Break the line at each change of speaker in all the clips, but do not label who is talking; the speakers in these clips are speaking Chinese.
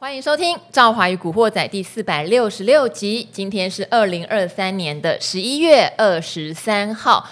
欢迎收听《赵华与古惑仔》第四百六十六集。今天是二零二三年的十一月二十三号。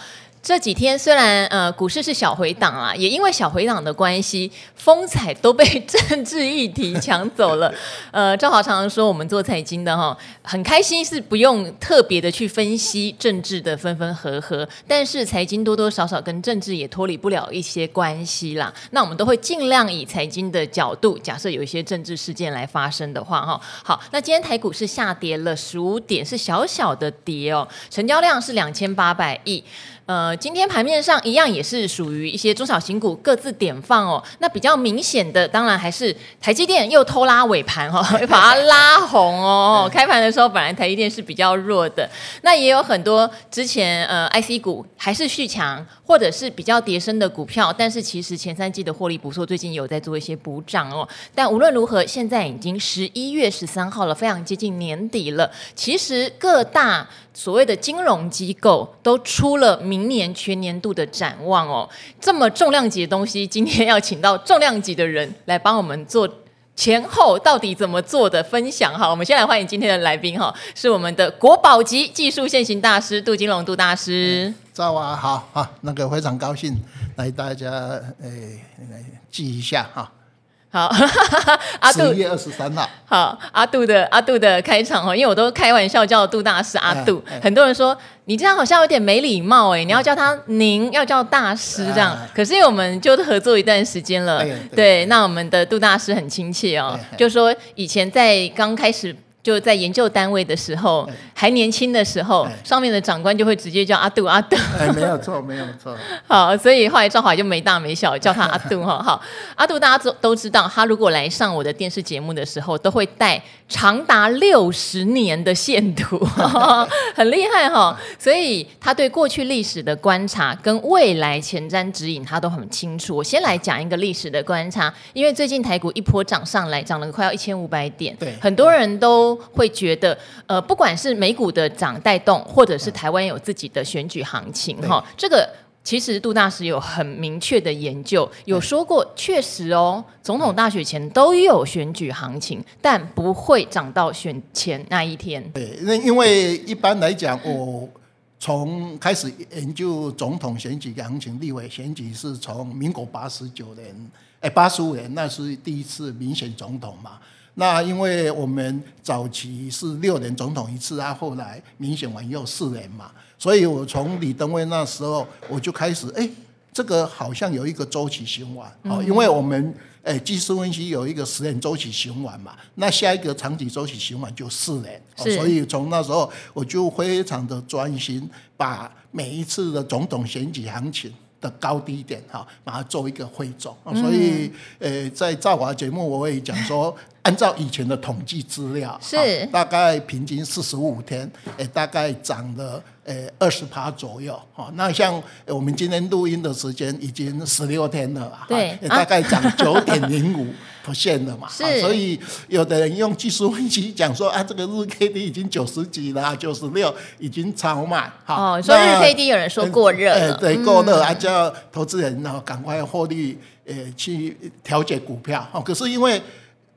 这几天虽然呃股市是小回档啊，也因为小回档的关系，风采都被政治议题抢走了。呃，赵华常常说，我们做财经的哈，很开心是不用特别的去分析政治的分分合合，但是财经多多少少跟政治也脱离不了一些关系啦。那我们都会尽量以财经的角度，假设有一些政治事件来发生的话哈。好，那今天台股是下跌了十五点，是小小的跌哦，成交量是两千八百亿。呃，今天盘面上一样也是属于一些中小型股各自点放哦。那比较明显的，当然还是台积电又偷拉尾盘哈、哦，又把它拉红哦。开盘的时候，本来台积电是比较弱的，那也有很多之前呃 IC 股还是续强，或者是比较跌升的股票，但是其实前三季的获利不错，最近有在做一些补涨哦。但无论如何，现在已经十一月十三号了，非常接近年底了。其实各大所谓的金融机构都出了明明年全年度的展望哦，这么重量级的东西，今天要请到重量级的人来帮我们做前后到底怎么做的分享哈。我们先来欢迎今天的来宾哈，是我们的国宝级技术线型大师杜金龙杜大师。
早啊，好啊，那个非常高兴来大家诶来记一下哈。
好，阿杜，
十一月二十三号。
好，阿杜的阿杜的开场哦，因为我都开玩笑叫杜大师阿杜，哎哎、很多人说你这样好像有点没礼貌哎，你要叫他您，要叫大师这样。哎、可是因为我们就合作一段时间了，哎、对，对，那我们的杜大师很亲切哦，哎、就说以前在刚开始。就在研究单位的时候，还年轻的时候，上面的长官就会直接叫阿杜阿杜。
哎，没有错，没有错。
好，所以后来赵华就没大没小叫他阿杜哈。好，阿杜大家都都知道，他如果来上我的电视节目的时候，都会带长达六十年的线图，很厉害哈。所以他对过去历史的观察跟未来前瞻指引，他都很清楚。我先来讲一个历史的观察，因为最近台股一波涨上来，涨了快要一千五百点，对，很多人都。会觉得，呃，不管是美股的涨带动，或者是台湾有自己的选举行情，哈，这个其实杜大师有很明确的研究，有说过，确实哦，总统大选前都有选举行情，但不会涨到选前那一天。
对，那因为一般来讲，我从开始研究总统选举行情，立委选举是从民国八十九年，哎，八十五年，那是第一次民选总统嘛。那因为我们早期是六年总统一次啊，后来民选完又四年嘛，所以我从李登辉那时候我就开始，哎，这个好像有一个周期循环，哦，因为我们哎技术分析有一个十年周期循环嘛，那下一个长期周期循环就四年，所以从那时候我就非常的专心，把每一次的总统选举行情的高低点哈，把它做一个汇总，所以呃，在造华节目我会讲说。按照以前的统计资料，是大概平均四十五天，诶，大概涨了诶二十趴左右。哈，那像我们今天录音的时间已经十六天了，对，大概涨九点零五 percent 了嘛。是，所以有的人用技术分析讲说啊，这个日 K D 已经九十几了，九十六已经超卖。哦，
说日 K D 有人说过热了，
对，过热，啊，叫投资人呢赶快获利，诶，去调节股票。哦，可是因为。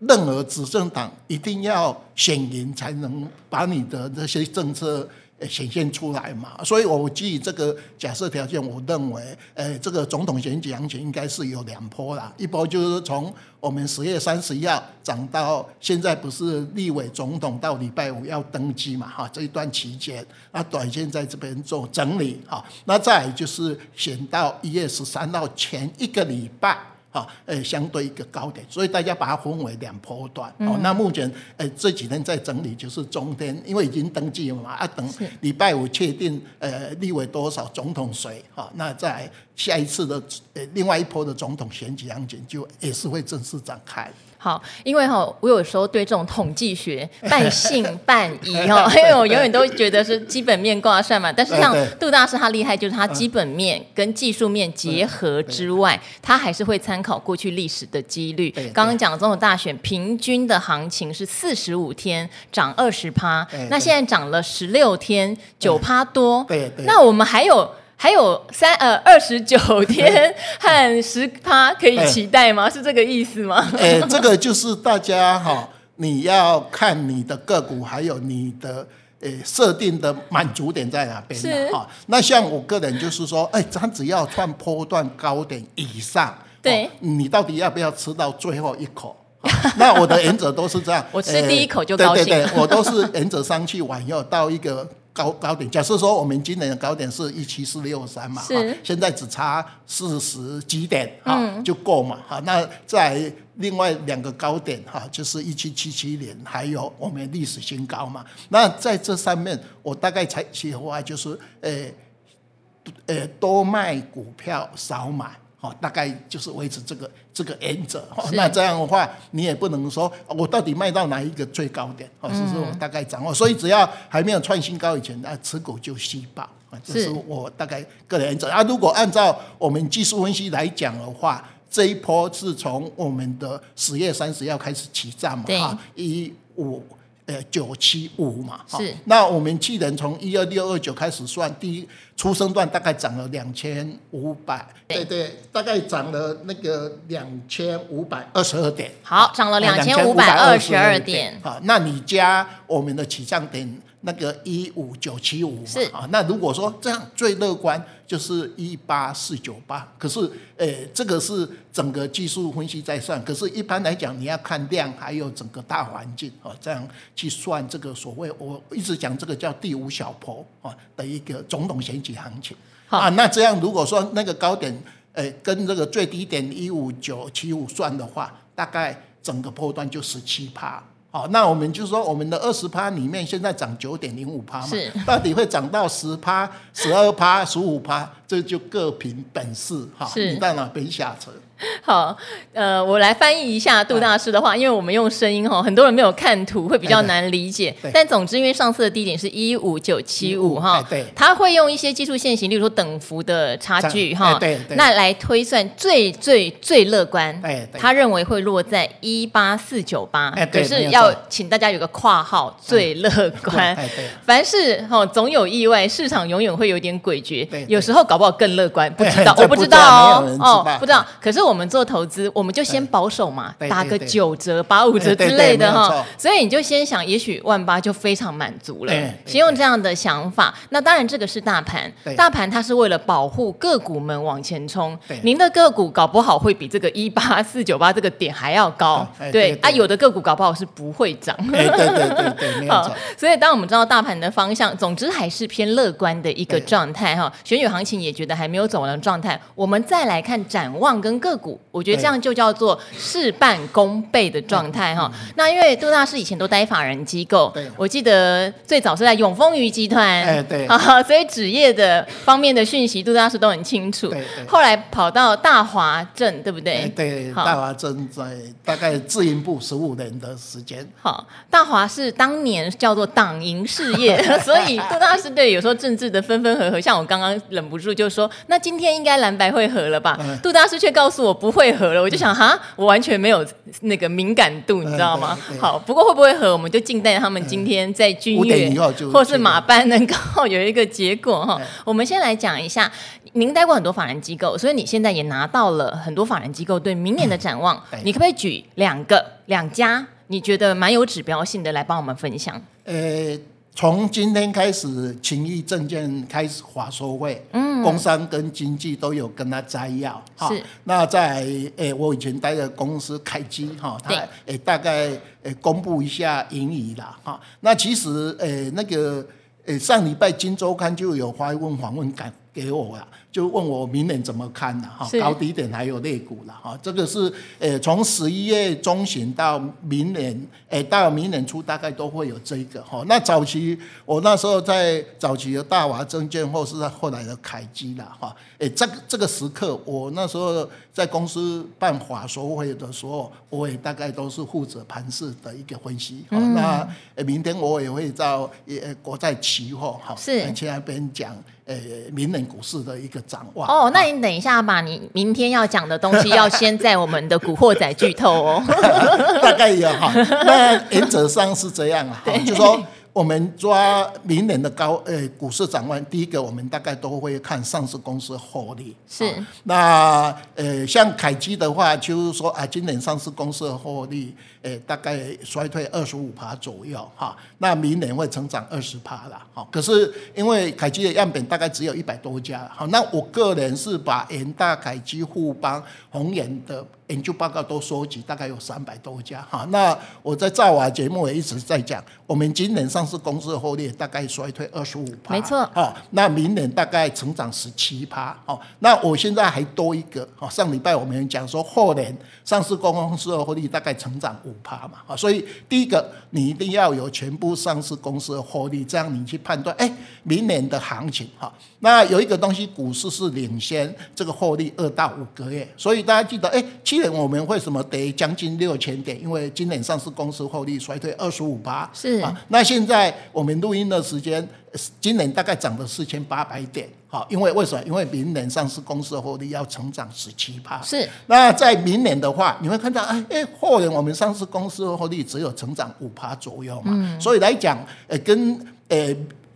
任何执政党一定要选赢，才能把你的这些政策显现出来嘛。所以，我基于这个假设条件，我认为，呃，这个总统选举行情应该是有两波啦。一波就是从我们十月三十一号涨到现在，不是立委总统到礼拜五要登基嘛？哈，这一段期间，那短线在这边做整理，哈。那再就是选到一月十三号前一个礼拜。好，呃，相对一个高点，所以大家把它分为两波段。哦、嗯，那目前，呃，这几天在整理，就是中天，因为已经登记了嘛，啊，等礼拜五确定，呃，立委多少，总统谁，好，那在下一次的，呃，另外一波的总统选举行情就也是会正式展开。
好，因为哈，我有时候对这种统计学 半信半疑哈，因为我永远都觉得是基本面挂帅嘛。但是像杜大师他厉害，就是他基本面跟技术面结合之外，他还是会参考过去历史的几率。刚刚讲的总统大选平均的行情是四十五天涨二十趴，那现在涨了十六天九趴多。对那我们还有。还有三呃二十九天和十趴可以期待吗？是这个意思吗？
哎，这个就是大家哈你要看你的个股，还有你的诶设定的满足点在哪边
是
哈。那像我个人就是说，哎，咱只要创波段高点以上，
对，
你到底要不要吃到最后一口？那我的原则都是这样，
我吃第一口就高兴。
对对对，我都是原则上去往右到一个。高高点，假设说我们今年的高点是一七四六三嘛，哈，现在只差四十几点，哈、嗯，就够嘛，哈。那在另外两个高点，哈，就是一七七七年，还有我们历史新高嘛。那在这上面，我大概采取的话就是，呃，呃，多卖股票，少买。好，大概就是维持这个这个原则。那这样的话，你也不能说我到底卖到哪一个最高点，哦，只是我大概掌握。所以只要还没有创新高以前，那持股就吸爆啊，这是我大概个人原则。啊，如果按照我们技术分析来讲的话，这一波是从我们的十月三十要开始起涨嘛，哈，一五。呃，九七五嘛，是。那我们既然从一二六二九开始算，第一出生段大概涨了两千五百，对对，大概涨了那个两千五百二十二点。
好，涨了两千五百二十二点。
好，那你加我们的起涨点。那个一五九七五嘛，啊，那如果说这样最乐观就是一八四九八，可是，诶，这个是整个技术分析在算，可是一般来讲你要看量，还有整个大环境，啊，这样去算这个所谓我一直讲这个叫第五小坡啊的一个总统选举行情，啊，那这样如果说那个高点，诶，跟这个最低点一五九七五算的话，大概整个波段就十七趴。好，那我们就说，我们的二十趴里面，现在涨九点零五趴嘛，是到底会涨到十趴、十二趴、十五趴，这就各凭本事哈，你到哪边下车。
好，呃，我来翻译一下杜大师的话，因为我们用声音哈，很多人没有看图，会比较难理解。但总之，因为上次的低点是一五九七五哈，对，他会用一些技术线型，例如说等幅的差距哈，对，那来推算最最最乐观，他认为会落在一八四九八，可是要请大家有个括号，最乐观。凡事哈总有意外，市场永远会有点诡谲，有时候搞不好更乐观，不知道，我不知道哦，哦，不知道，可是我。我们做投资，我们就先保守嘛，打个九折、八五折之类的哈。所以你就先想，也许万八就非常满足了。先用这样的想法。那当然，这个是大盘，大盘它是为了保护个股们往前冲。您的个股搞不好会比这个一八四九八这个点还要高。对啊，有的个股搞不好是不会涨。
对对对对，没有 错。
所以当我们知道大盘的方向，总之还是偏乐观的一个状态哈。选举行情也觉得还没有走完的状态，我们再来看展望跟个股。我觉得这样就叫做事半功倍的状态哈。那因为杜大师以前都待法人机构，我记得最早是在永丰余集团，哎对，所以纸业的方面的讯息，杜大师都很清楚。后来跑到大华镇，对不对？
对，大华镇在大概自营部十五年的时间。
好，大华是当年叫做党营事业，所以杜大师对有时候政治的分分合合，像我刚刚忍不住就说，那今天应该蓝白会合了吧？杜大师却告诉我不会。合了，我就想哈，我完全没有那个敏感度，你知道吗？好，不过会不会合，我们就静待他们今天在君悦或是马班能够有一个结果哈。我们先来讲一下，您待过很多法人机构，所以你现在也拿到了很多法人机构对明年的展望，你可不可以举两个两家你觉得蛮有指标性的来帮我们分享？
呃。从今天开始，情谊证券开始华收会，嗯，工商跟经济都有跟他摘要，哈。那在诶、欸，我以前待的公司开机，哈，他诶对大概诶公布一下盈余啦，哈。那其实诶、欸、那个诶上礼拜《金周刊》就有发问访问给给我了。就问我明年怎么看呢？哈，高低点还有类股了哈，这个是呃从十一月中旬到明年，诶到明年初大概都会有这个哈。那早期我那时候在早期的大华证券或是在后来的凯基了哈，诶这个这个时刻我那时候在公司办法说会的时候，我也大概都是负责盘势的一个分析。嗯。那明天我也会到呃国债期货哈，是去那边讲。呃，明年股市的一个展望。
哦，那你等一下吧，你明天要讲的东西要先在我们的古惑仔剧透哦。
大概有哈，那原则上是这样啊，对就说我们抓明年的高呃股市展望，第一个我们大概都会看上市公司获利。
是。
啊、那呃像凯基的话，就是说啊，今年上市公司的获利，呃大概衰退二十五趴左右哈、啊。那明年会成长二十趴啦。好、啊，可是因为凯基的样本大概只有一百多家，好、啊，那我个人是把研大、凯基、富邦、宏远的。研究报告都收集，大概有三百多家哈。那我在造瓦节目也一直在讲，我们今年上市公司的获利大概衰退二十五趴，
没错。
好，那明年大概成长十七趴。好，那我现在还多一个。好，上礼拜我们讲说后年上市公司的获利大概成长五趴嘛。啊，所以第一个你一定要有全部上市公司的获利，这样你去判断，哎，明年的行情。哈，那有一个东西，股市是领先这个获利二到五个月，所以大家记得，哎，去年。我们为什么跌将近六千点？因为今年上市公司获利衰退二十五趴。
是
啊，那现在我们录音的时间，今年大概涨了四千八百点。好，因为为什么？因为明年上市公司的获利要成长十七趴。
是。
那在明年的话，你会看到，哎哎，后年我们上市公司的获利只有成长五趴左右嘛。嗯。所以来讲，呃，跟呃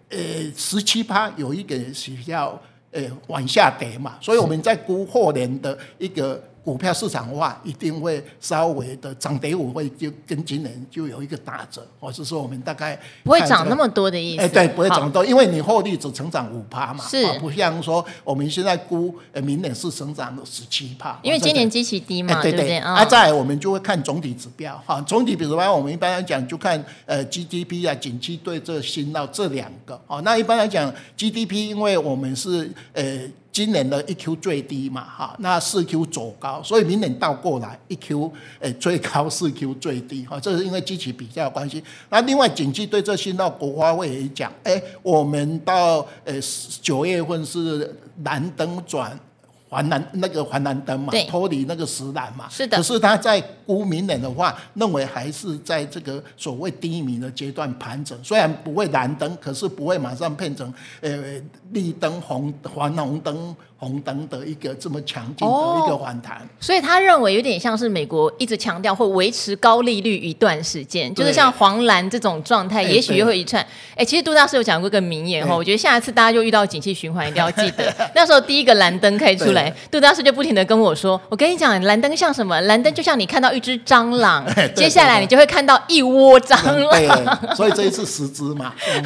呃十七趴有一个是要呃往下跌嘛。所以我们在估后年的一个。股票市场的话，一定会稍微的涨跌幅会就跟今年就有一个打折，或是说我们大概
不会涨那么多的意思。哎，
对，不会涨多，因为你获利只成长五趴嘛，
是，
不像说我们现在估，呃，明年是成长了十七趴。
因为今年基期低嘛，对对对。
啊，再来我们就会看总体指标，哈，总体比如说我们一般来讲就看呃 GDP 啊，景气对这新到这两个，哦，那一般来讲 GDP，因为我们是呃。今年的一 Q 最低嘛，哈，那四 Q 走高，所以明年倒过来一 Q，诶最高四 Q 最低，哈，这是因为机器比较有关系。那另外，景气对这新到国发会也讲，诶，我们到诶九月份是蓝灯转。环蓝那个环蓝灯嘛，脱离那个石蓝嘛，
是的。
可是它在估明年的话，认为还是在这个所谓低迷的阶段盘整，虽然不会蓝灯，可是不会马上变成呃绿灯红黄红灯。红灯的一个这么强劲的一个反弹，哦，
所以他认为有点像是美国一直强调会维持高利率一段时间，就是像黄蓝这种状态，也许又会一串。哎，其实杜大师有讲过一个名言哈，我觉得下一次大家就遇到景气循环，一定要记得。那时候第一个蓝灯开出来，杜大师就不停的跟我说：“我跟你讲，蓝灯像什么？蓝灯就像你看到一只蟑螂，接下来你就会看到一窝蟑螂。”
所以这一次十只嘛，对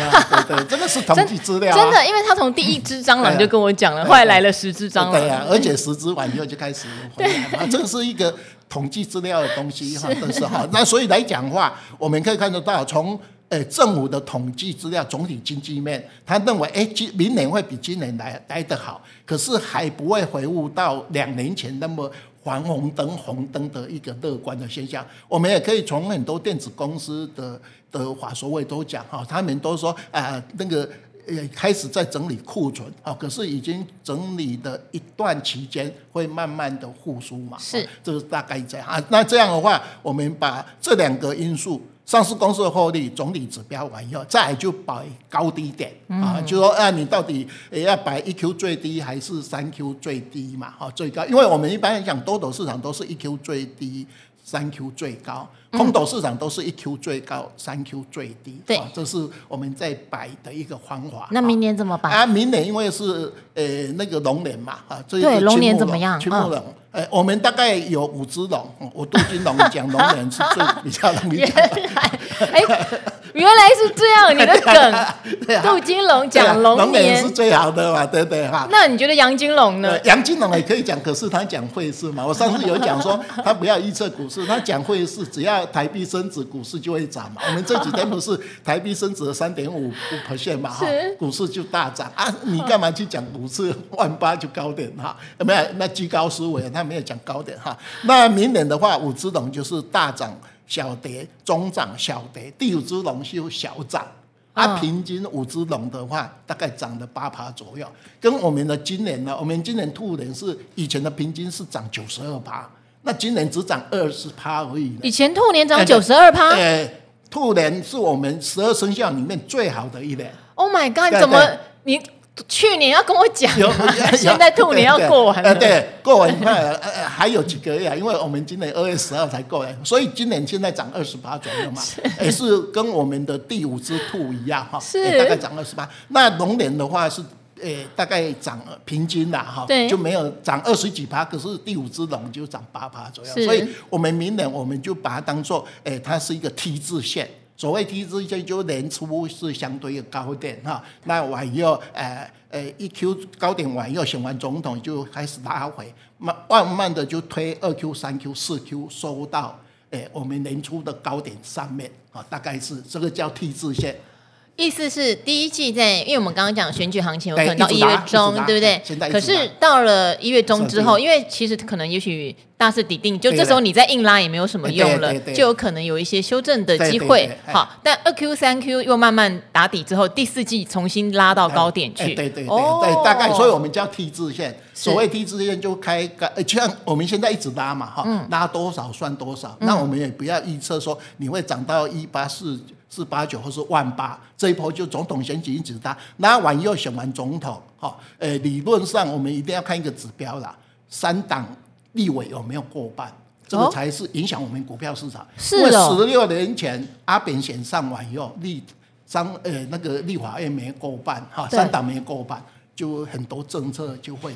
对，真的是统计资料，
真的，因为他从第一只蟑螂就跟我讲了，后来来了。十只蟑螂，
对啊，而且十只完以后就开始回来嘛，这是一个统计资料的东西哈，但是哈。那所以来讲的话，我们可以看得到，从诶政府的统计资料，总体经济面，他认为诶今明年会比今年来来得好，可是还不会回复到两年前那么黄红灯红灯的一个乐观的现象。我们也可以从很多电子公司的的法说会都讲哈，他们都说啊那个。也开始在整理库存啊，可是已经整理的一段期间，会慢慢的复苏嘛？
是，
这是大概这样啊。那这样的话，我们把这两个因素，上市公司的获利、总体指标完以后，再就摆高低点啊，就说啊，你到底也要摆一 Q 最低还是三 Q 最低嘛？哈，最高，因为我们一般来讲，多头市场都是一 Q 最低。三 Q 最高，空头市场都是一 Q 最高，三 Q 最低。
对，
这是我们在摆的一个方法。
那明年怎么办？
啊，明年因为是呃那个龙年嘛，啊，这
对龙年怎么样？
青木龙，呃，我们大概有五只龙，我杜金龙讲龙人是最比较容易讲。
原来是这样，你的 梗，杜金龙讲龙年
是最好的嘛，对不对哈？
那你觉得杨金龙呢？
杨金龙也可以讲，可是他讲汇市嘛。我上次有讲说，他不要预测股市，他讲汇市，只要台币升值，股市就会涨嘛。我们这几天不是台币升值了三点五五 percent 嘛，哈，股市就大涨啊。你干嘛去讲股市万八就高点哈？没有，那居高思维，他没有讲高点哈。那明年的话，五只龙就是大涨。小跌、中涨、小跌，第五只龙就小涨。它、啊、平均五只龙的话，大概涨了八趴左右。跟我们的今年呢，我们今年兔年是以前的平均是涨九十二趴，那今年只涨二十趴而已。
以前兔年涨九十二趴？
呃，兔年是我们十二生肖里面最好的一年。
Oh my god！怎么你？去年要跟我讲，现在兔年要过完了，
对，过完快还有几个月啊？因为我们今年二月十号才过来，所以今年现在涨二十八左右嘛，也是跟我们的第五只兔一样哈，大概涨二十八。那龙年的话是。诶，大概涨平均啦，哈，就没有涨二十几趴，可是第五只龙就涨八趴左右，所以我们明年我们就把它当做，诶，它是一个 T 字线。所谓 T 字线，就年初是相对的高点哈，那完以后，诶诶，一 Q 高点完以后选完总统就开始拉回，慢慢慢的就推二 Q、三 Q、四 Q 收到，诶，我们年初的高点上面，啊，大概是这个叫 T 字线。
意思是第一季在，因为我们刚刚讲选举行情有可能到一月中，对不对？可是到了一月中之后，因为其实可能也许大势底定，就这时候你再硬拉也没有什么用了，就有可能有一些修正的机会。好，但二 Q 三 Q 又慢慢打底之后，第四季重新拉到高点去。
对对对对，大概所以我们叫 T 字线。所谓 T 字线就开个，就像我们现在一直拉嘛，哈，拉多少算多少。那我们也不要预测说你会涨到一八四。四八九或是万八，这一波就总统选举一直打，那完又选完总统，哈，呃，理论上我们一定要看一个指标啦，三党立委有没有过半，这个才是影响我们股票市场。
是
因为十六年前阿扁选上完以后，立张呃那个立法院没过半，哈，三党没过半。就很多政策就会，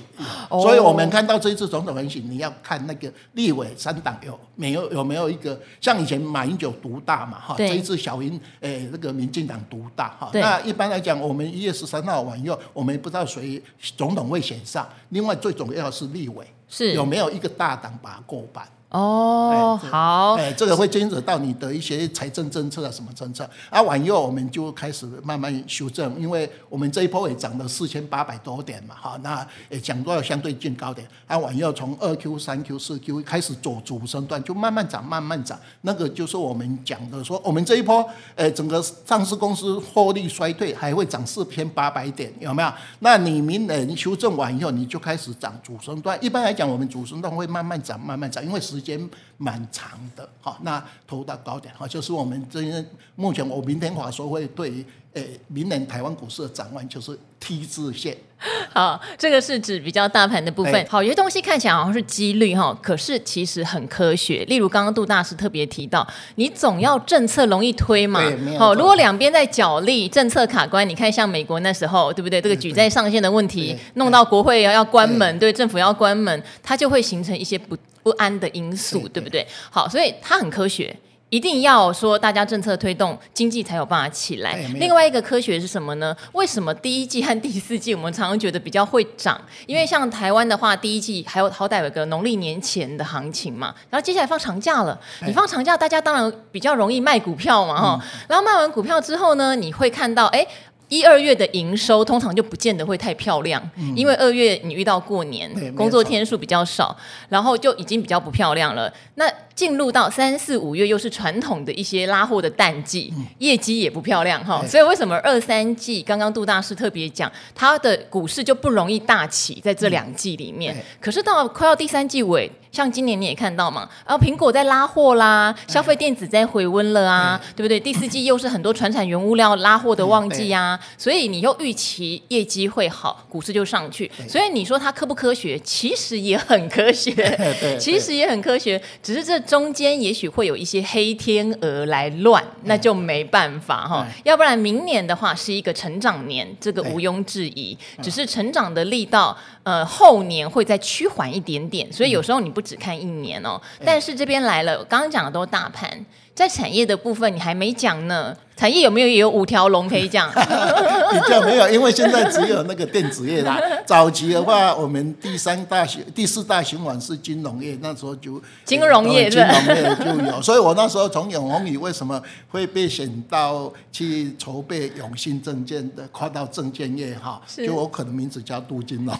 所以我们看到这一次总统选举，你要看那个立委三党有没有有没有一个像以前马英九独大嘛哈，这一次小英诶那个民进党独大哈，那一般来讲，我们一月十三号晚以后，我们不知道谁总统会选上，另外最重要的是立委是。有没有一个大党把它过半。
哦，好，
哎，这个会牵扯到你的一些财政政策啊，什么政策啊？完以后我们就开始慢慢修正，因为我们这一波也涨了四千八百多点嘛，哈，那也讲到相对近高点。啊，完以后从二 Q、三 Q、四 Q 开始走主升段，就慢慢涨，慢慢涨。那个就是我们讲的说，我们这一波，哎，整个上市公司获利衰退，还会涨四千八百点，有没有？那你明年修正完以后，你就开始涨主升段。一般来讲，我们主升段会慢慢涨，慢慢涨，因为时间蛮长的，好，那投到高点，哈，就是我们这些目前我明天华说会对于诶明年台湾股市的展望就是 T 字线。
好，这个是指比较大盘的部分。好，有些东西看起来好像是几率哈，可是其实很科学。例如刚刚杜大师特别提到，你总要政策容易推嘛。好，如果两边在角力，政策卡关，你看像美国那时候，对不对？这个举债上限的问题，弄到国会要要关门，对政府要关门，它就会形成一些不。不安的因素，对，不对？好，所以它很科学，一定要说大家政策推动经济才有办法起来。另外一个科学是什么呢？为什么第一季和第四季我们常常觉得比较会涨？因为像台湾的话，第一季还有好歹有个农历年前的行情嘛，然后接下来放长假了，你放长假，大家当然比较容易卖股票嘛，哈。然后卖完股票之后呢，你会看到，哎。一二月的营收通常就不见得会太漂亮，嗯、因为二月你遇到过年，工作天数比较少，然后就已经比较不漂亮了。那进入到三四五月又是传统的一些拉货的淡季，嗯、业绩也不漂亮哈。所以为什么二三季刚刚杜大师特别讲，它的股市就不容易大起在这两季里面。嗯、可是到快要第三季尾，像今年你也看到嘛，然后苹果在拉货啦，消费电子在回温了啊，嗯、对不对？第四季又是很多传产原物料拉货的旺季啊，嗯、所以你又预期业绩会好，股市就上去。所以你说它科不科学？其实也很科学，其实也很科学，只是这。中间也许会有一些黑天鹅来乱，那就没办法哈。要不然明年的话是一个成长年，这个毋庸置疑。只是成长的力道，呃，后年会再趋缓一点点。所以有时候你不只看一年哦。但是这边来了，刚刚讲的都是大盘，在产业的部分你还没讲呢。产业有没有也有五条龙可以讲？
比较没有，因为现在只有那个电子业啦。早期的话，我们第三大循、第四大循环是金融业，那时候就
金融业，
金融业就有。所以我那时候从永红宇为什么会被选到去筹备永信证券的，跨到证券业哈？就我可能名字叫杜金龙，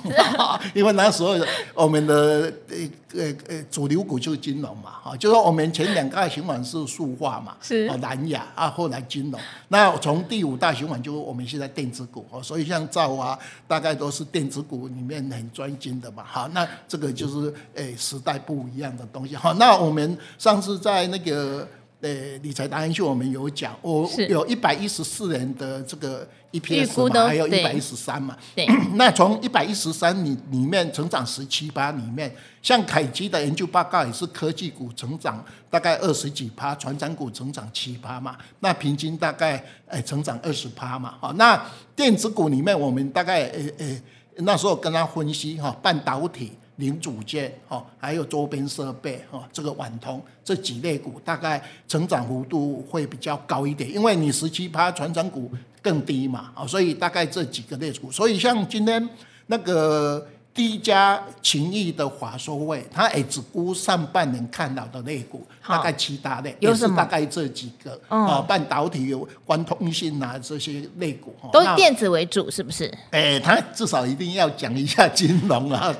因为那时候我们的呃呃呃主流股就是金融嘛，哈，就说我们前两个循环是塑化嘛，是南亚啊，后来金。那从第五大循环就是我们现在电子股哦，所以像兆啊大概都是电子股里面很专精的嘛。好，那这个就是诶时代不一样的东西。好，那我们上次在那个呃理财达人秀我们有讲，我有一百一十四年的这个 EPS 嘛，还有一百一十三嘛。对，那从一百一十三里里面成长十七八里面，像凯基的研究报告也是科技股成长大概二十几趴，船长股成长七趴嘛，那平均大概呃成长二十趴嘛。好，那电子股里面我们大概呃呃那时候跟他分析哈，半导体。零组件哦，还有周边设备哦，这个网通这几类股大概成长幅度会比较高一点，因为你十七趴传产股更低嘛，哦，所以大概这几个类股，所以像今天那个。第一家勤益的法说会，他也只估上半年看到的类股，大概七大类，也是大概这几个啊，半导体有关通信啊这些类股，
都是电子为主，是不是？
哎，他至少一定要讲一下金融啊，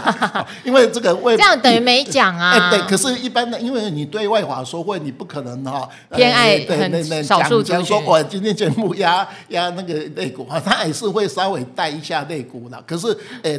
因为这个为
这样等于没讲啊。
哎，对，可是一般的，因为你对外法说会，你不可能哈
偏爱很少数
讲说我今天节目压压那个类股啊，他还是会稍微带一下类股的。可是，哎，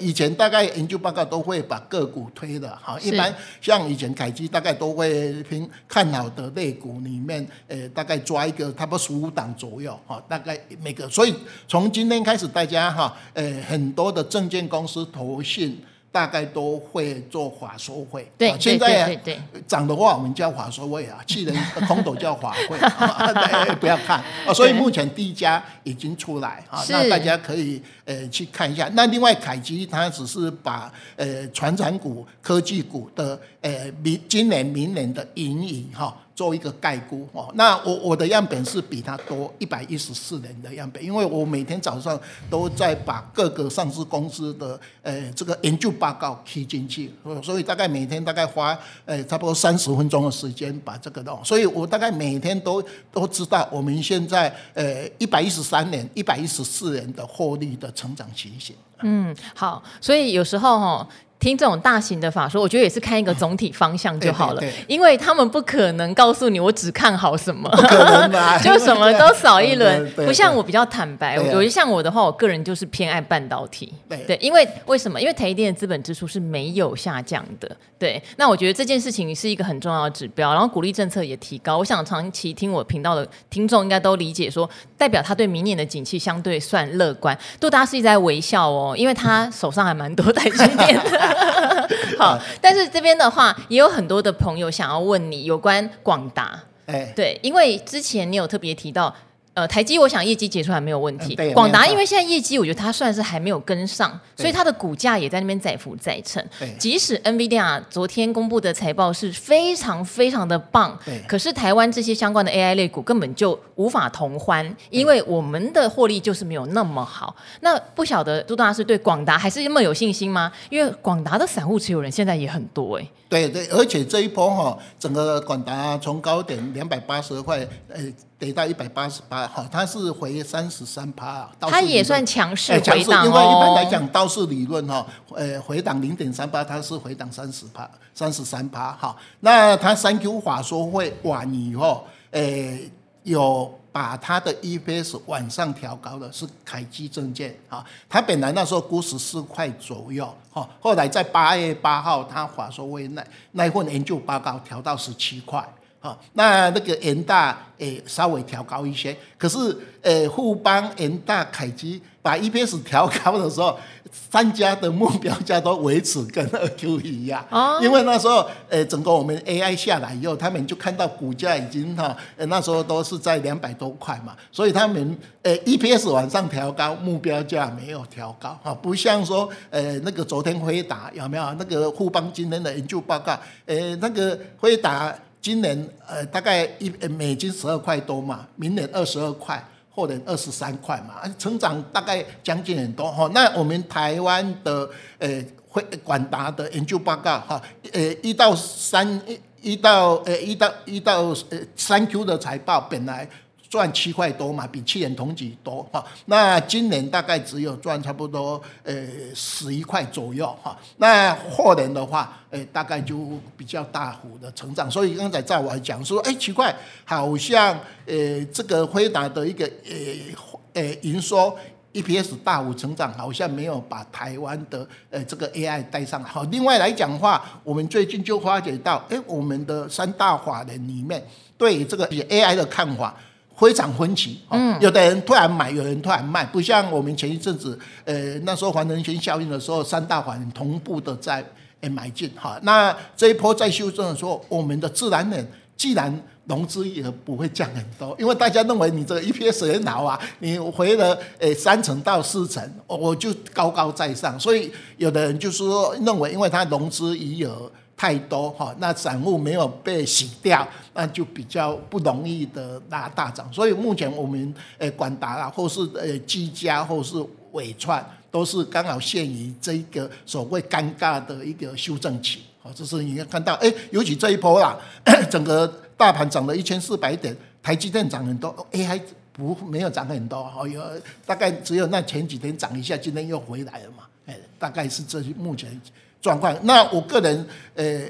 以前大概研究报告都会把个股推的哈，一般像以前凯基大概都会凭看好的类股里面，呃，大概抓一个差不多十五档左右哈，大概每个，所以从今天开始，大家哈，呃，很多的证券公司投信。大概都会做法收会，
对，啊、现在
涨的话我们叫法收会啊，去人空头叫法会，不要看啊。所以目前第一家已经出来啊，那大家可以呃去看一下。那另外凯基它只是把呃传产股、科技股的呃明今年、明年的盈余哈。做一个概估哦，那我我的样本是比它多一百一十四人的样本，因为我每天早上都在把各个上市公司的呃这个研究报告贴进去，所以大概每天大概花呃差不多三十分钟的时间把这个弄，所以我大概每天都都知道我们现在呃一百一十三年一百一十四年的获利的成长情形。
嗯，好，所以有时候哈。听这种大型的法说，我觉得也是看一个总体方向就好了，对对对，因为他们不可能告诉你我只看好什么，
不可能啊、
就什么都扫一轮。不像我比较坦白，我觉得像我的话，我个人就是偏爱半导体。对，对，因为为什么？因为台积电的资本支出是没有下降的。对，那我觉得这件事情是一个很重要的指标，然后鼓励政策也提高。我想长期听我频道的听众应该都理解说，代表他对明年的景气相对算乐观。杜大是一直在微笑哦，因为他手上还蛮多台积电的。好，但是这边的话，也有很多的朋友想要问你有关广达，哎，对，因为之前你有特别提到。呃，台积我想业绩结出来没有问题。广达因为现在业绩，我觉得它算是还没有跟上，所以它的股价也在那边载浮载沉。即使 NVIDIA 昨天公布的财报是非常非常的棒，可是台湾这些相关的 AI 类股根本就无法同欢，因为我们的获利就是没有那么好。那不晓得杜大师对广达还是那么有信心吗？因为广达的散户持有人现在也很多哎。
对对，而且这一波哈，整个广达从高点两百八十块，呃。跌到一百八十八，哈，它是回三十三趴，它
也算强势回档、
欸、因为一般来讲，道氏理论哈，呃，回档零点三八，它是回档三十趴，三十三趴，哈。那它三 Q 法说会晚以后，呃、欸，有把它的 EPS 往上调高的是凯基证券，哈，它本来那时候估十四块左右，哈，后来在八月八号，它法说会那那份研究报告调到十七块。好，那那个元大诶稍微调高一些，可是诶富邦、元大、凯基把 EPS 调高的时候，三家的目标价都维持跟二 Q 一样。哦。因为那时候诶整个我们 AI 下来以后，他们就看到股价已经哈，那时候都是在两百多块嘛，所以他们诶 EPS 往上调高，目标价没有调高哈，不像说诶那个昨天辉达有没有那个富邦今天的研究报告，诶那个辉达。今年呃大概一美金十二块多嘛，明年二十二块，后年二十三块嘛，成长大概将近很多哈。那我们台湾的呃会广达的研究报告哈，呃一到三一一到呃一到一到呃三 Q 的财报本来。赚七块多嘛，比去年同期多哈。那今年大概只有赚差不多呃十一块左右哈。那后年的话，诶大概就比较大幅的成长。所以刚才在我讲说，哎奇怪，好像呃这个辉达的一个呃呃营收 EPS 大幅成长，好像没有把台湾的呃这个 AI 带上来。好，另外来讲的话，我们最近就发觉到，哎，我们的三大法人里面对这个 AI 的看法非常分歧。嗯，有的人突然买，有人突然卖，不像我们前一阵子，呃，那时候环人权效应的时候，三大法人同步的在诶买进。哈，那这一波在修正的时候，我们的自然人既然融资也不会降很多，因为大家认为你这个 EPS 很好啊，你回了诶三成到四成，我就高高在上。所以有的人就是说认为，因为它融资余额太多哈，那散户没有被洗掉，那就比较不容易的拉大涨。所以目前我们诶广达啦，或是诶技嘉，或是纬创，都是刚好陷于这个所谓尴尬的一个修正期。好，这是你看到诶，尤其这一波啦，整个。大盘涨了一千四百点，台积电涨很多，AI 不没有涨很多，哦，有大概只有那前几天涨一下，今天又回来了嘛，哎，大概是这目前状况。那我个人呃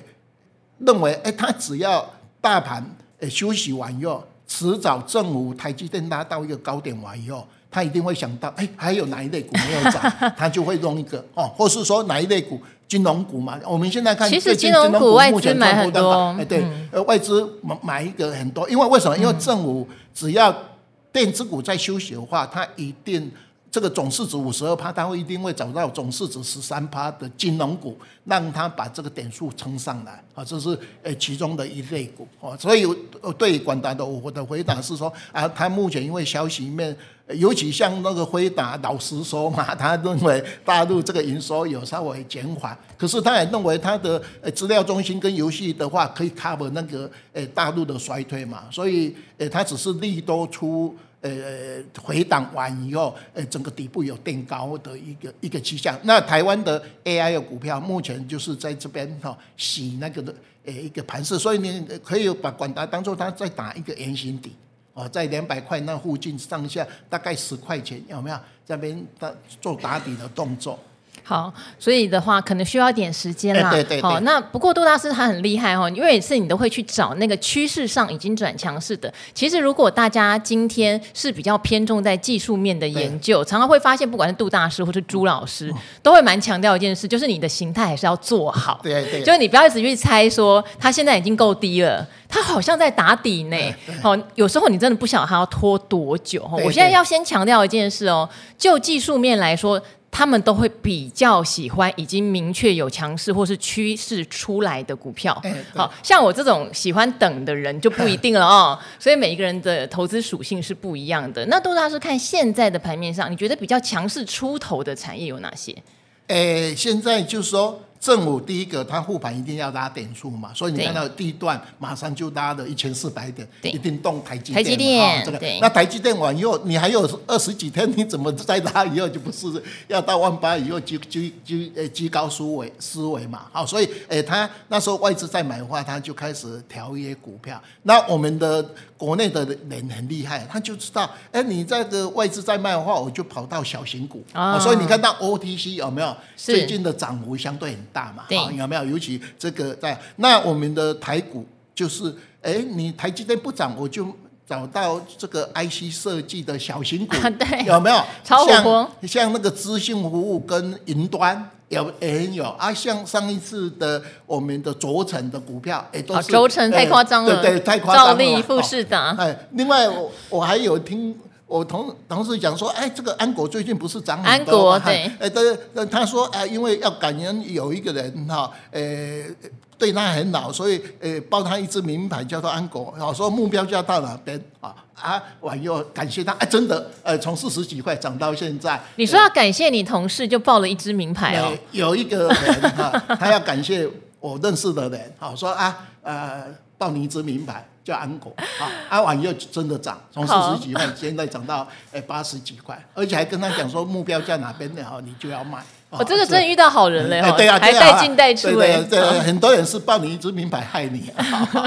认为，哎，它只要大盘呃休息完以后，迟早正午台积电拉到一个高点完以后，他一定会想到，哎，还有哪一类股没有涨，他就会弄一个哦，或是说哪一类股。金融股嘛，我们现在看，
其实金融股外资买很多，
哎，对，呃，外资买买一个很多，因为为什么？因为政府只要电子股在休息的话，它一定。这个总市值五十二趴，他会一定会找到总市值十三趴的金融股，让他把这个点数撑上来啊，这是呃其中的一类股啊。所以对广达的我的回答是说啊，他目前因为消息面，尤其像那个辉达，老实说嘛，他认为大陆这个营收有稍微减缓，可是他也认为他的呃资料中心跟游戏的话可以 cover 那个呃大陆的衰退嘛，所以呃他只是利多出。呃，回档完以后，呃，整个底部有垫高的一个一个迹象。那台湾的 AI 的股票目前就是在这边哈洗那个的呃一个盘势，所以你可以把管达当做它在打一个圆形底哦，在两百块那附近上下大概十块钱有没有？这边打做打底的动作。
好，所以的话可能需要一点时间啦。
对对对。
好，那不过杜大师他很厉害哦，因为每次你都会去找那个趋势上已经转强势的。其实如果大家今天是比较偏重在技术面的研究，常常会发现，不管是杜大师或是朱老师，都会蛮强调一件事，就是你的形态还是要做好。
对对。
就是你不要一直去猜说它现在已经够低了，它好像在打底呢。好，有时候你真的不晓得它要拖多久。我现在要先强调一件事哦，就技术面来说。他们都会比较喜欢已经明确有强势或是趋势出来的股票，好像我这种喜欢等的人就不一定了 哦。所以每一个人的投资属性是不一样的。那杜大师看现在的盘面上，你觉得比较强势出头的产业有哪些？
诶，现在就是说。正午第一个，它护盘一定要拉点数嘛，所以你看到第一段马上就拉了一千四百点，一定动台积电。
台积电，
这个，那台积电完以后，你还有二十几天，你怎么再拉以后就不是要到万八以后就就就呃居高思维思维嘛？好，所以诶，他那时候外资在买的话，他就开始调一些股票。那我们的国内的人很厉害，他就知道，哎，你这个外资在卖的话，我就跑到小型股。哦，所以你看到 OTC 有没有最近的涨幅相对很大嘛？好，有没有？尤其这个在那我们的台股就是，哎，你台积电不涨，我就找到这个 IC 设计的小型股，
对，
有没有？
超火火。
像像那个资讯服务跟云端有也很有啊，像上一次的我们的轴承的股票，哎，都是
轴承太夸张了，
对对，太夸张了。
兆利、富士达。
哎，另外我我还有听。我同同事讲说，哎，这个安国最近不是涨很多吗？
安国对，
哎，对，他说，哎，因为要感恩有一个人哈，呃，对他很好，所以呃，报他一支名牌叫做安国，然后说目标就要到哪边啊啊，我又感谢他，哎，真的，呃，从四十几块涨到现在。
你说要感谢你同事，就报了一支名牌哦。
有一个人哈，他 要感谢我认识的人，好说啊，呃，报你一支名牌。叫安国，好，阿婉又真的涨，从四十几块现在涨到诶八十几块，而且还跟他讲说目标价哪边的哈，你就要卖。
我这个真的遇到好人嘞，
对啊，
还带进带出哎，
对，很多人是报你一支名牌害你。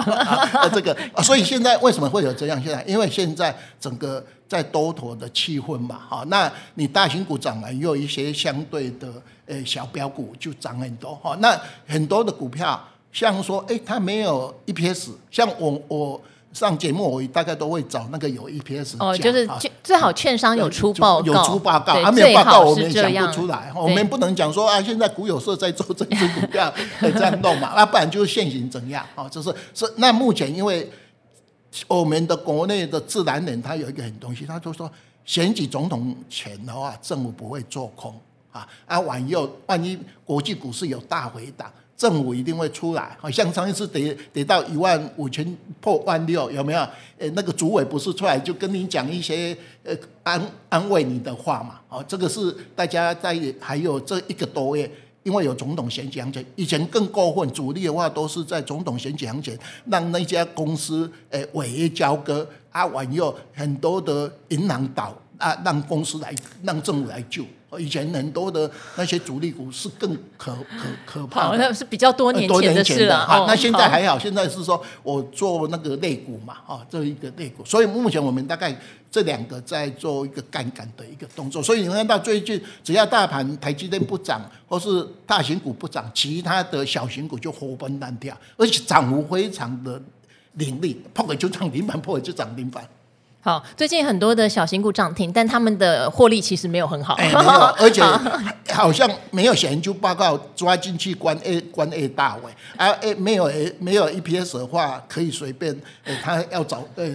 这个，所以现在为什么会有这样？现在因为现在整个在多头的气氛嘛，好，那你大型股涨了，又有一些相对的诶小标股就涨很多哈，那很多的股票。像说，哎，它没有 EPS，像我我上节目，我大概都会找那个有 EPS
哦，就是最好券商有出报告，
有出报告，还没有报告我们也想不出来。我们不能讲说啊，现在股有社在做这支股票，这样弄嘛，那不然就是现行怎样啊？就是是那目前因为我们的国内的自然人，他有一个很东西，他就说选举总统前的话，政府不会做空啊，啊，万一万一国际股市有大回档。政府一定会出来，好像上一次得得到一万五千破万六，有没有？呃，那个主委不是出来就跟你讲一些呃安安慰你的话嘛？哦，这个是大家在还有这一个多月，因为有总统选举行情，以前更过分，主力的话都是在总统选举行情，让那家公司呃违约交割啊，完又很多的银行倒啊，让公司来让政府来救。以前很多的那些主力股是更可可可怕的，
那是比较多年前的事了。
哦，那现在还好，现在是说我做那个类股嘛，啊，这一个类股，所以目前我们大概这两个在做一个杠杆的一个动作。所以你看到最近，只要大盘台积电不涨，或是大型股不涨，其他的小型股就活蹦乱跳，而且涨幅非常的凌厉，破了就涨停板，破了就涨停板。
好，最近很多的小型股涨停，但他们的获利其实没有很好，
欸、没有，而且好像没有写研究报告抓进去关 A 关 A 大位，啊 A 没有 A 没有 EPS 的话，可以随便，欸、他要找呃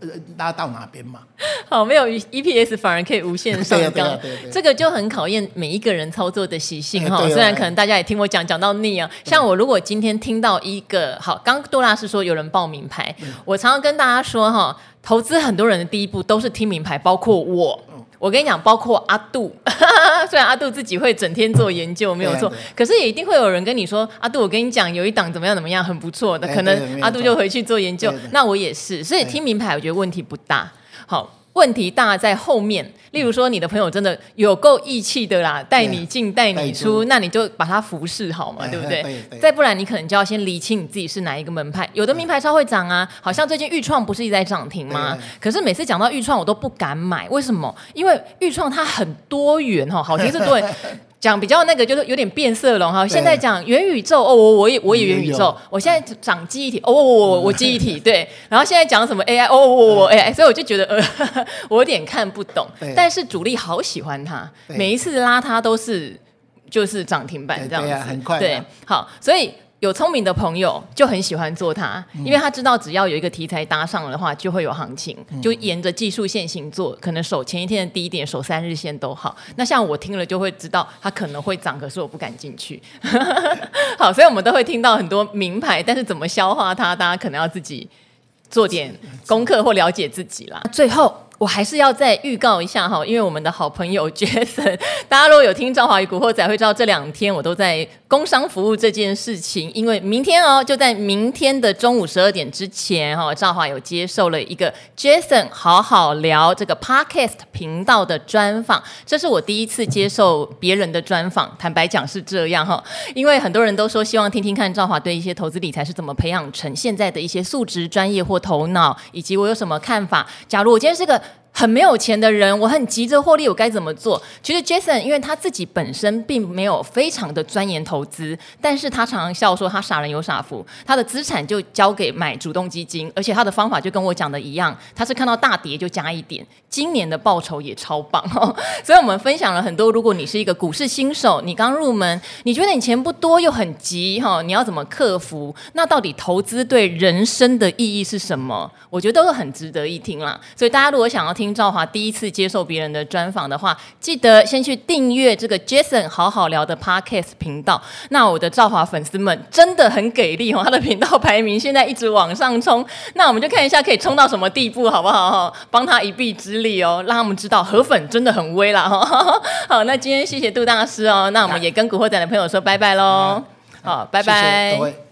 呃拉到哪边嘛？
好，没有 EPS 反而可以无限上纲，这个就很考验每一个人操作的习性哈。虽然可能大家也听我讲讲到腻啊，像我如果今天听到一个好，刚杜拉是说有人报名牌，我常常跟大家说哈。投资很多人的第一步都是听名牌，包括我。我跟你讲，包括阿杜，虽然阿杜自己会整天做研究，没有错，可是也一定会有人跟你说，阿杜，我跟你讲，有一档怎么样怎么样，很不错的，可能阿杜就回去做研究。那我也是，所以听名牌，我觉得问题不大。好。问题大在后面，例如说你的朋友真的有够义气的啦，带你进带你出，那你就把他服侍好嘛，对不对？再不然你可能就要先理清你自己是哪一个门派。有的名牌超会涨啊，好像最近预创不是一直在涨停吗？可是每次讲到预创，我都不敢买，为什么？因为预创它很多元哈，好听是多元。讲比较那个就是有点变色龙哈，现在讲元宇宙哦，我我也我也元宇宙，我现在长记忆体哦，我我我记忆体 对，然后现在讲什么 AI 哦，我我 AI，所以我就觉得呃，我有点看不懂，但是主力好喜欢它，每一次拉它都是就是涨停板这样子，
很快，
对，好，所以。有聪明的朋友就很喜欢做它，因为他知道只要有一个题材搭上了的话，就会有行情，就沿着技术线行做，可能守前一天的低点，守三日线都好。那像我听了就会知道它可能会涨，可是我不敢进去。好，所以我们都会听到很多名牌，但是怎么消化它，大家可能要自己做点功课或了解自己啦。最后。我还是要再预告一下哈，因为我们的好朋友 Jason，大家如果有听赵华与古惑仔会知道，这两天我都在工商服务这件事情。因为明天哦，就在明天的中午十二点之前哈，赵华有接受了一个 Jason 好好聊这个 Podcast 频道的专访，这是我第一次接受别人的专访。坦白讲是这样哈，因为很多人都说希望听听看赵华对一些投资理财是怎么培养成现在的一些素质、专业或头脑，以及我有什么看法。假如我今天是个很没有钱的人，我很急着获利，我该怎么做？其实 Jason 因为他自己本身并没有非常的钻研投资，但是他常常笑说他傻人有傻福，他的资产就交给买主动基金，而且他的方法就跟我讲的一样，他是看到大跌就加一点，今年的报酬也超棒哦。所以我们分享了很多，如果你是一个股市新手，你刚入门，你觉得你钱不多又很急哈，你要怎么克服？那到底投资对人生的意义是什么？我觉得都是很值得一听啦。所以大家如果想要听听，赵华第一次接受别人的专访的话，记得先去订阅这个 Jason 好好聊的 Podcast 频道。那我的赵华粉丝们真的很给力哦，他的频道排名现在一直往上冲。那我们就看一下可以冲到什么地步，好不好？哈，帮他一臂之力哦，让他们知道河粉真的很威啦。哈，好，那今天谢谢杜大师哦，那我们也跟古惑仔的朋友说拜拜喽。好，拜拜。谢谢各位。